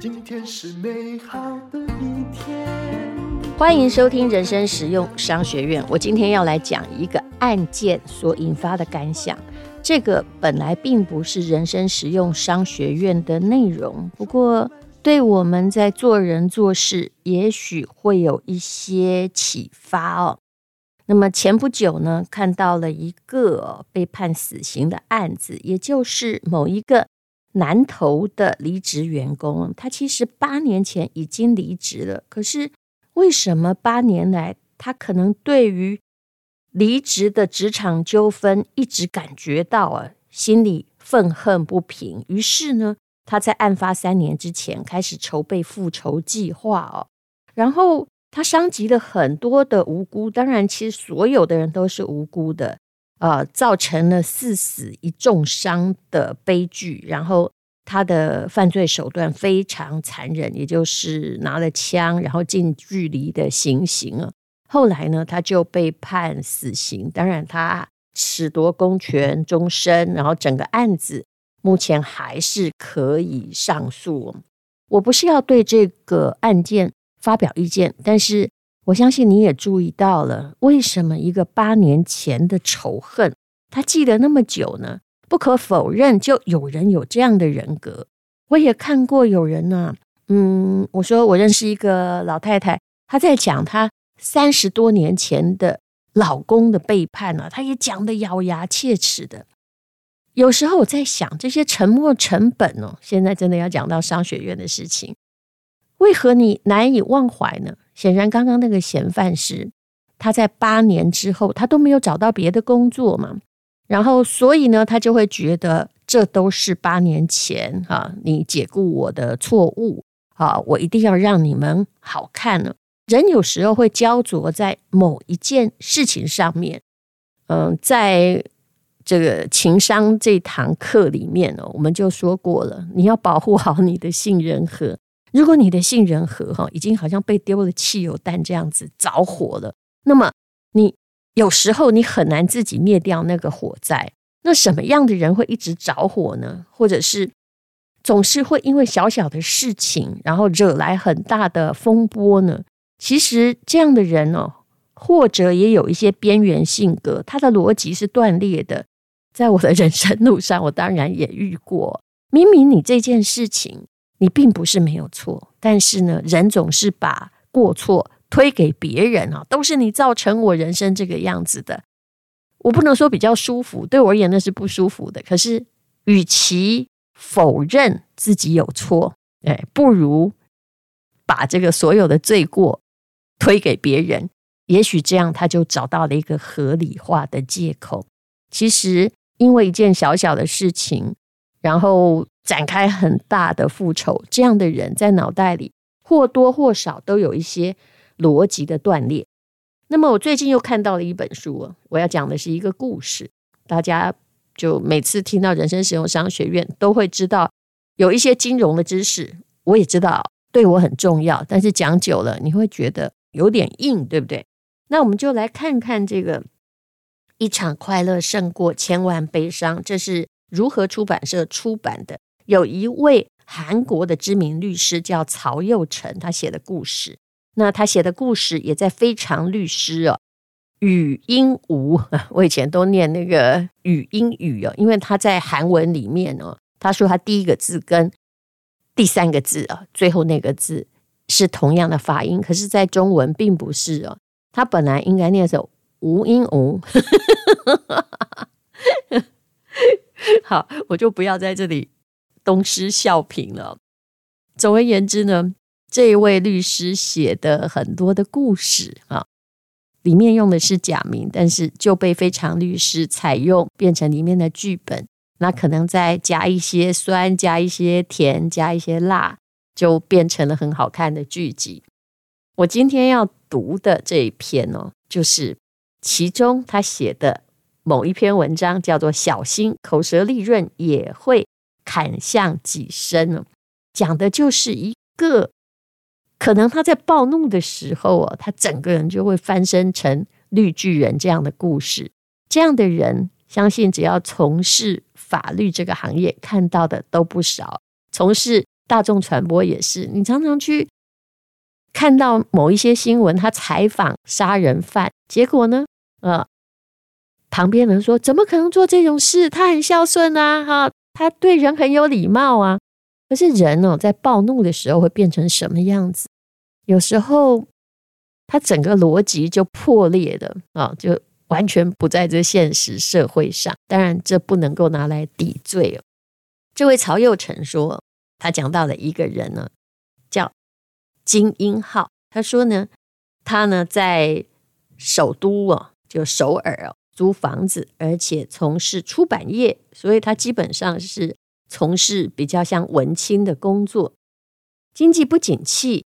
今天是美好的一天。欢迎收听人生实用商学院。我今天要来讲一个案件所引发的感想。这个本来并不是人生实用商学院的内容，不过对我们在做人做事，也许会有一些启发哦。那么前不久呢，看到了一个被判死刑的案子，也就是某一个南投的离职员工，他其实八年前已经离职了，可是为什么八年来他可能对于离职的职场纠纷一直感觉到啊，心里愤恨不平。于是呢，他在案发三年之前开始筹备复仇计划哦。然后他伤及了很多的无辜，当然，其实所有的人都是无辜的，呃，造成了四死一重伤的悲剧。然后他的犯罪手段非常残忍，也就是拿了枪，然后近距离的行刑啊。后来呢，他就被判死刑。当然，他褫夺公权终身。然后，整个案子目前还是可以上诉。我不是要对这个案件发表意见，但是我相信你也注意到了，为什么一个八年前的仇恨，他记得那么久呢？不可否认，就有人有这样的人格。我也看过有人呢、啊，嗯，我说我认识一个老太太，她在讲她。三十多年前的老公的背叛呢、啊，他也讲得咬牙切齿的。有时候我在想，这些沉没成本哦，现在真的要讲到商学院的事情，为何你难以忘怀呢？显然，刚刚那个嫌犯是他在八年之后，他都没有找到别的工作嘛，然后所以呢，他就会觉得这都是八年前啊，你解雇我的错误啊，我一定要让你们好看呢。人有时候会焦灼在某一件事情上面，嗯，在这个情商这堂课里面呢，我们就说过了，你要保护好你的杏仁核。如果你的杏仁核哈已经好像被丢了汽油弹这样子着火了，那么你有时候你很难自己灭掉那个火灾。那什么样的人会一直着火呢？或者是总是会因为小小的事情，然后惹来很大的风波呢？其实这样的人哦，或者也有一些边缘性格，他的逻辑是断裂的。在我的人生路上，我当然也遇过。明明你这件事情你并不是没有错，但是呢，人总是把过错推给别人啊，都是你造成我人生这个样子的。我不能说比较舒服，对我而言那是不舒服的。可是，与其否认自己有错，哎，不如把这个所有的罪过。推给别人，也许这样他就找到了一个合理化的借口。其实，因为一件小小的事情，然后展开很大的复仇，这样的人在脑袋里或多或少都有一些逻辑的断裂。那么，我最近又看到了一本书，我要讲的是一个故事。大家就每次听到人生实用商学院，都会知道有一些金融的知识，我也知道对我很重要，但是讲久了，你会觉得。有点硬，对不对？那我们就来看看这个“一场快乐胜过千万悲伤”，这是如何出版社出版的？有一位韩国的知名律师叫曹佑成，他写的故事。那他写的故事也在非常律师哦，语音无。我以前都念那个语音语哦，因为他在韩文里面哦，他说他第一个字跟第三个字啊，最后那个字。是同样的发音，可是，在中文并不是哦。他本来应该念成无音无。好，我就不要在这里东施效颦了。总而言之呢，这一位律师写的很多的故事啊，里面用的是假名，但是就被非常律师采用，变成里面的剧本。那可能再加一些酸，加一些甜，加一些辣。就变成了很好看的剧集。我今天要读的这一篇哦，就是其中他写的某一篇文章，叫做“小心口舌利润也会砍向己身”哦，讲的就是一个可能他在暴怒的时候哦，他整个人就会翻身成绿巨人这样的故事。这样的人相信只要从事法律这个行业，看到的都不少。从事大众传播也是，你常常去看到某一些新闻，他采访杀人犯，结果呢，呃，旁边人说怎么可能做这种事？他很孝顺啊，哈，他对人很有礼貌啊。可是人哦，在暴怒的时候会变成什么样子？有时候他整个逻辑就破裂了啊，就完全不在这现实社会上。当然，这不能够拿来抵罪哦。这位曹佑成说，他讲到了一个人呢，叫金英浩。他说呢，他呢在首都哦，就首尔哦，租房子，而且从事出版业，所以他基本上是从事比较像文青的工作。经济不景气，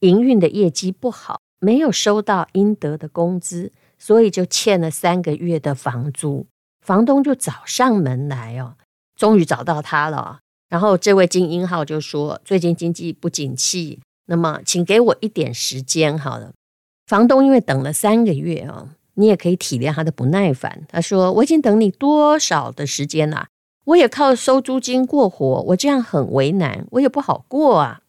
营运的业绩不好，没有收到应得的工资，所以就欠了三个月的房租。房东就找上门来哦。终于找到他了，然后这位金英号就说：“最近经济不景气，那么请给我一点时间好了。”房东因为等了三个月啊，你也可以体谅他的不耐烦。他说：“我已经等你多少的时间了？我也靠收租金过活，我这样很为难，我也不好过啊。”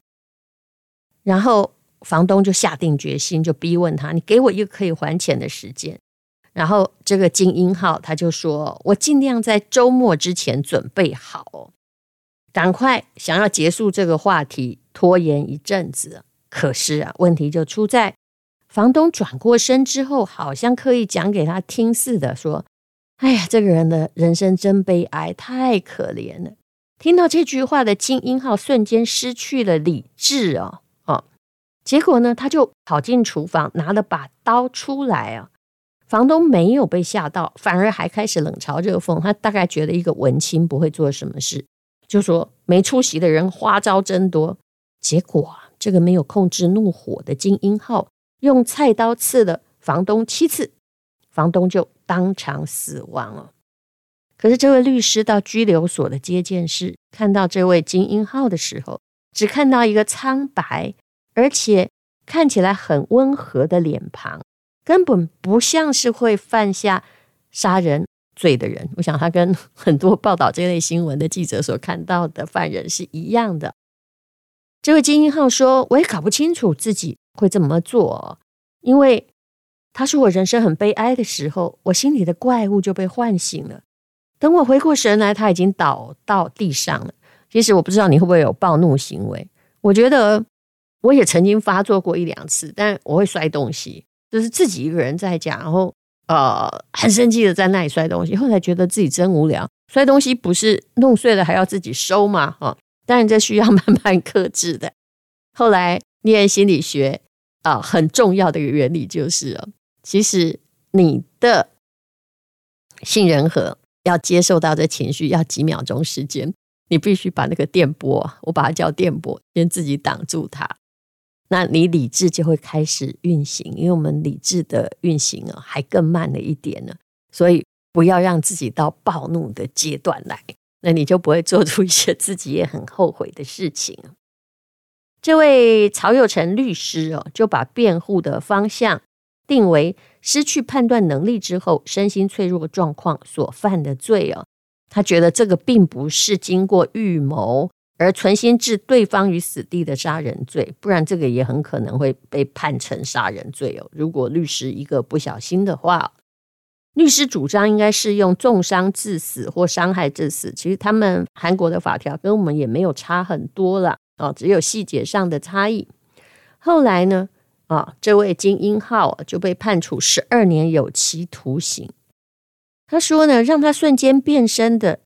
然后房东就下定决心，就逼问他：“你给我一个可以还钱的时间。”然后这个金英号他就说：“我尽量在周末之前准备好，赶快想要结束这个话题，拖延一阵子。可是啊，问题就出在房东转过身之后，好像刻意讲给他听似的，说：‘哎呀，这个人的人生真悲哀，太可怜了。’听到这句话的金英浩瞬间失去了理智哦哦，结果呢，他就跑进厨房，拿了把刀出来啊。”房东没有被吓到，反而还开始冷嘲热讽。他大概觉得一个文青不会做什么事，就说没出息的人花招真多。结果，这个没有控制怒火的金英浩用菜刀刺了房东七次，房东就当场死亡了。可是这位律师到拘留所的接见室，看到这位金英浩的时候，只看到一个苍白而且看起来很温和的脸庞。根本不像是会犯下杀人罪的人。我想他跟很多报道这类新闻的记者所看到的犯人是一样的。这位金英浩说：“我也搞不清楚自己会这么做，因为他说我人生很悲哀的时候，我心里的怪物就被唤醒了。等我回过神来，他已经倒到地上了。其实我不知道你会不会有暴怒行为。我觉得我也曾经发作过一两次，但我会摔东西。”就是自己一个人在家，然后呃很生气的在那里摔东西，后来觉得自己真无聊，摔东西不是弄碎了还要自己收吗？哦，当然这需要慢慢克制的。后来念心理学啊，很重要的一个原理就是哦，其实你的杏仁核要接受到这情绪要几秒钟时间，你必须把那个电波，我把它叫电波，先自己挡住它。那你理智就会开始运行，因为我们理智的运行啊，还更慢了一点呢。所以不要让自己到暴怒的阶段来，那你就不会做出一些自己也很后悔的事情。这位曹佑成律师哦，就把辩护的方向定为失去判断能力之后，身心脆弱状况所犯的罪哦。他觉得这个并不是经过预谋。而存心置对方于死地的杀人罪，不然这个也很可能会被判成杀人罪哦。如果律师一个不小心的话，律师主张应该适用重伤致死或伤害致死。其实他们韩国的法条跟我们也没有差很多了哦，只有细节上的差异。后来呢，啊，这位金英浩就被判处十二年有期徒刑。他说呢，让他瞬间变身的。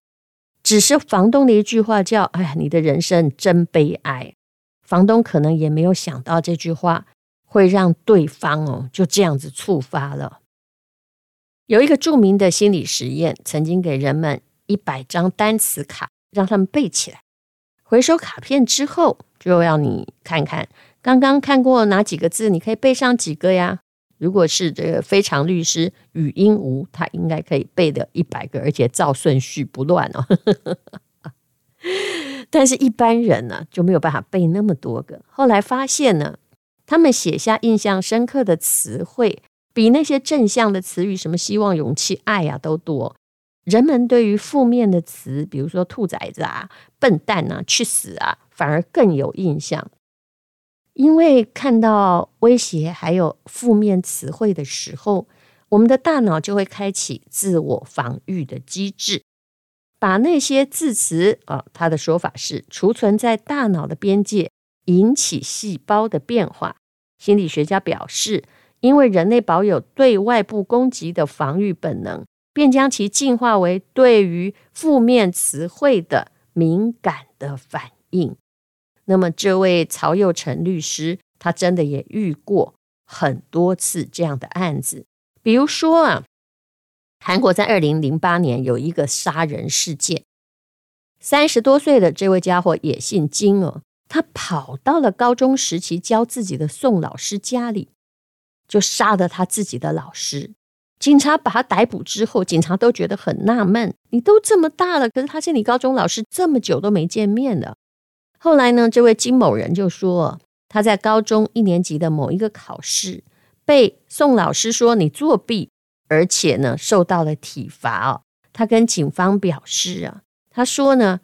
只是房东的一句话叫“哎呀，你的人生真悲哀”，房东可能也没有想到这句话会让对方哦就这样子触发了。有一个著名的心理实验，曾经给人们一百张单词卡，让他们背起来。回收卡片之后，就要你看看刚刚看过哪几个字，你可以背上几个呀？如果是这个非常律师语音无，他应该可以背的一百个，而且照顺序不乱哦。但是，一般人呢就没有办法背那么多个。后来发现呢，他们写下印象深刻的词汇，比那些正向的词语，什么希望、勇气、爱呀，都多。人们对于负面的词，比如说“兔崽子”啊、“笨蛋”啊、“去死”啊，反而更有印象。因为看到威胁还有负面词汇的时候，我们的大脑就会开启自我防御的机制，把那些字词啊，他的说法是储存在大脑的边界，引起细胞的变化。心理学家表示，因为人类保有对外部攻击的防御本能，便将其进化为对于负面词汇的敏感的反应。那么，这位曹佑成律师，他真的也遇过很多次这样的案子。比如说啊，韩国在二零零八年有一个杀人事件，三十多岁的这位家伙也姓金哦。他跑到了高中时期教自己的宋老师家里，就杀了他自己的老师。警察把他逮捕之后，警察都觉得很纳闷：你都这么大了，可是他是你高中老师，这么久都没见面了。后来呢，这位金某人就说，他在高中一年级的某一个考试被宋老师说你作弊，而且呢受到了体罚哦。他跟警方表示啊，他说呢。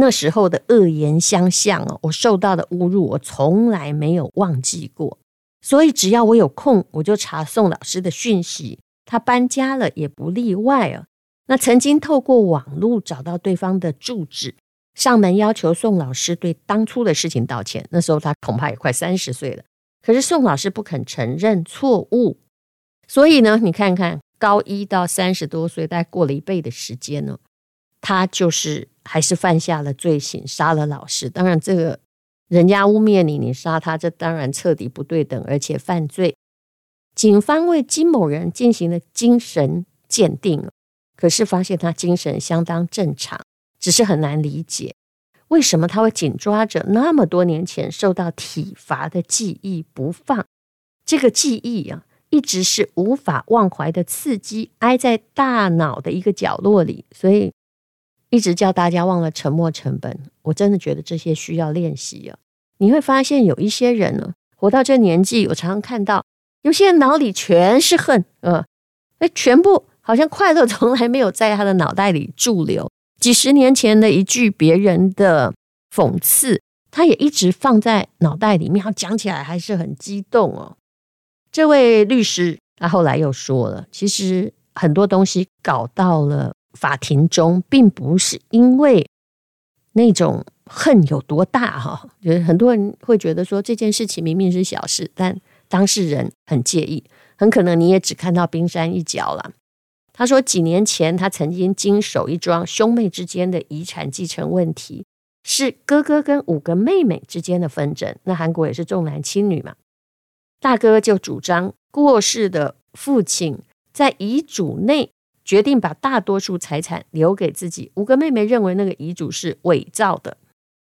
那时候的恶言相向哦，我受到的侮辱，我从来没有忘记过。所以只要我有空，我就查宋老师的讯息。他搬家了也不例外啊。那曾经透过网络找到对方的住址，上门要求宋老师对当初的事情道歉。那时候他恐怕也快三十岁了，可是宋老师不肯承认错误。所以呢，你看看高一到三十多岁，大概过了一倍的时间呢，他就是。还是犯下了罪行，杀了老师。当然，这个人家污蔑你，你杀他，这当然彻底不对等，而且犯罪。警方为金某人进行了精神鉴定，可是发现他精神相当正常，只是很难理解为什么他会紧抓着那么多年前受到体罚的记忆不放。这个记忆啊，一直是无法忘怀的刺激，挨在大脑的一个角落里，所以。一直叫大家忘了沉没成本，我真的觉得这些需要练习啊！你会发现有一些人呢，活到这年纪，我常常看到有些人脑里全是恨，呃，哎，全部好像快乐 从来没有在他的脑袋里驻留。几十年前的一句别人的讽刺，他也一直放在脑袋里面，他讲起来还是很激动哦。这位律师他后来又说了，其实很多东西搞到了。法庭中并不是因为那种恨有多大哈，就是很多人会觉得说这件事情明明是小事，但当事人很介意，很可能你也只看到冰山一角了。他说几年前他曾经经手一桩兄妹之间的遗产继承问题，是哥哥跟五个妹妹之间的纷争。那韩国也是重男轻女嘛，大哥就主张过世的父亲在遗嘱内。决定把大多数财产留给自己。五个妹妹认为那个遗嘱是伪造的。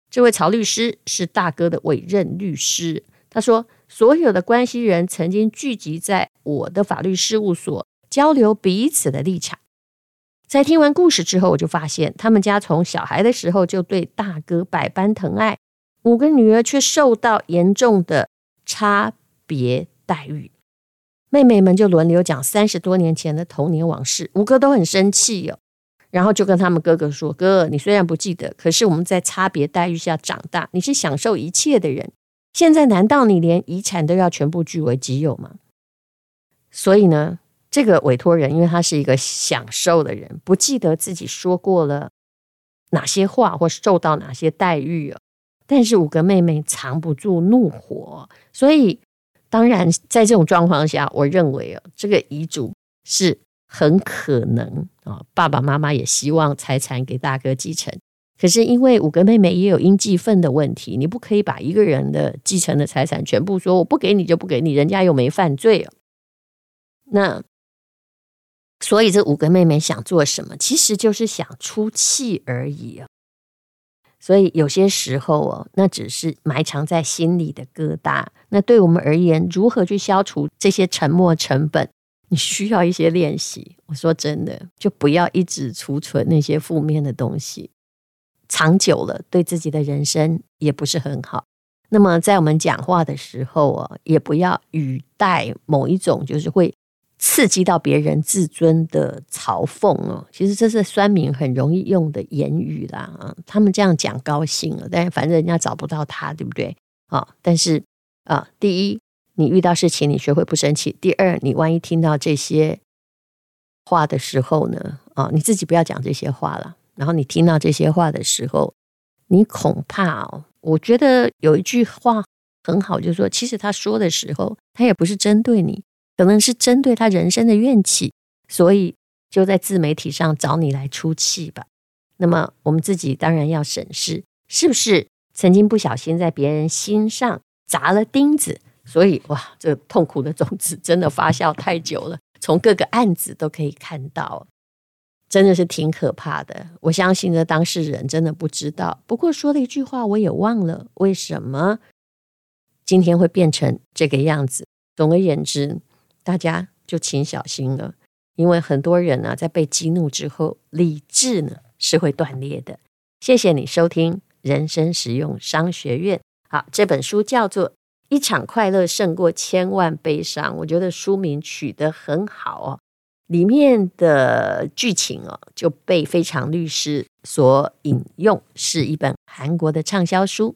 这位曹律师是大哥的委任律师。他说，所有的关系人曾经聚集在我的法律事务所，交流彼此的立场。在听完故事之后，我就发现他们家从小孩的时候就对大哥百般疼爱，五个女儿却受到严重的差别待遇。妹妹们就轮流讲三十多年前的童年往事，五哥都很生气哟、哦，然后就跟他们哥哥说：“哥，你虽然不记得，可是我们在差别待遇下长大，你是享受一切的人。现在难道你连遗产都要全部据为己有吗？”所以呢，这个委托人因为他是一个享受的人，不记得自己说过了哪些话或受到哪些待遇哦。但是五个妹妹藏不住怒火，所以。当然，在这种状况下，我认为啊，这个遗嘱是很可能啊，爸爸妈妈也希望财产给大哥继承。可是因为五个妹妹也有应继分的问题，你不可以把一个人的继承的财产全部说我不给你就不给你，人家又没犯罪哦。那所以这五个妹妹想做什么，其实就是想出气而已啊。所以有些时候哦，那只是埋藏在心里的疙瘩。那对我们而言，如何去消除这些沉没成本？你需要一些练习。我说真的，就不要一直储存那些负面的东西，长久了对自己的人生也不是很好。那么在我们讲话的时候啊，也不要语带某一种就是会刺激到别人自尊的嘲讽哦，其实这是酸民很容易用的言语啦啊，他们这样讲高兴了，但反正人家找不到他，对不对啊？但是啊，第一，你遇到事情你学会不生气；第二，你万一听到这些话的时候呢，啊，你自己不要讲这些话了。然后你听到这些话的时候，你恐怕哦，我觉得有一句话很好，就是说，其实他说的时候，他也不是针对你。可能是针对他人生的怨气，所以就在自媒体上找你来出气吧。那么我们自己当然要审视，是不是曾经不小心在别人心上砸了钉子？所以哇，这痛苦的种子真的发酵太久了，从各个案子都可以看到，真的是挺可怕的。我相信这当事人真的不知道。不过说了一句话，我也忘了为什么今天会变成这个样子。总而言之。大家就请小心了，因为很多人呢、在被激怒之后，理智呢是会断裂的。谢谢你收听《人生实用商学院》。好，这本书叫做《一场快乐胜过千万悲伤》，我觉得书名取得很好哦。里面的剧情哦，就被非常律师所引用，是一本韩国的畅销书。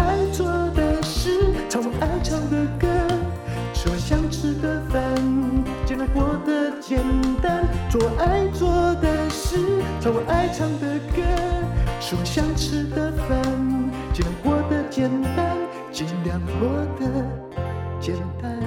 爱做的事，唱我爱唱的歌。吃我想吃的饭，尽量过得简单，尽量过得简单。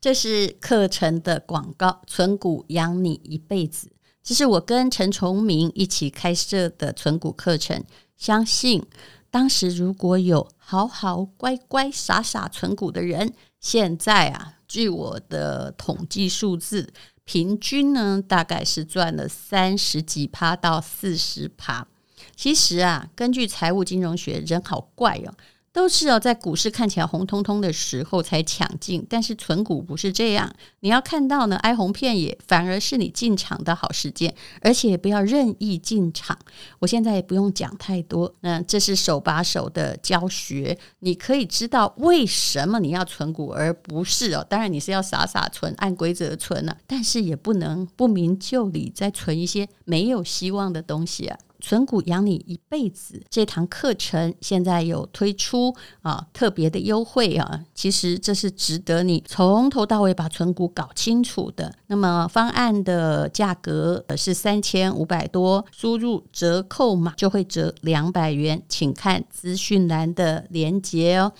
这是课程的广告，存股养你一辈子。这是我跟陈崇明一起开设的存股课程。相信当时如果有好好乖乖傻傻存股的人，现在啊，据我的统计数字。平均呢，大概是赚了三十几趴到四十趴。其实啊，根据财务金融学，人好怪哦。都是哦，在股市看起来红彤彤的时候才抢进，但是存股不是这样。你要看到呢，哀鸿遍野，反而是你进场的好时间，而且不要任意进场。我现在也不用讲太多，那，这是手把手的教学，你可以知道为什么你要存股，而不是哦。当然你是要傻傻存，按规则存了，但是也不能不明就里再存一些没有希望的东西啊。存股养你一辈子这堂课程现在有推出啊特别的优惠啊，其实这是值得你从头到尾把存股搞清楚的。那么方案的价格是三千五百多，输入折扣码就会折两百元，请看资讯栏的链接哦。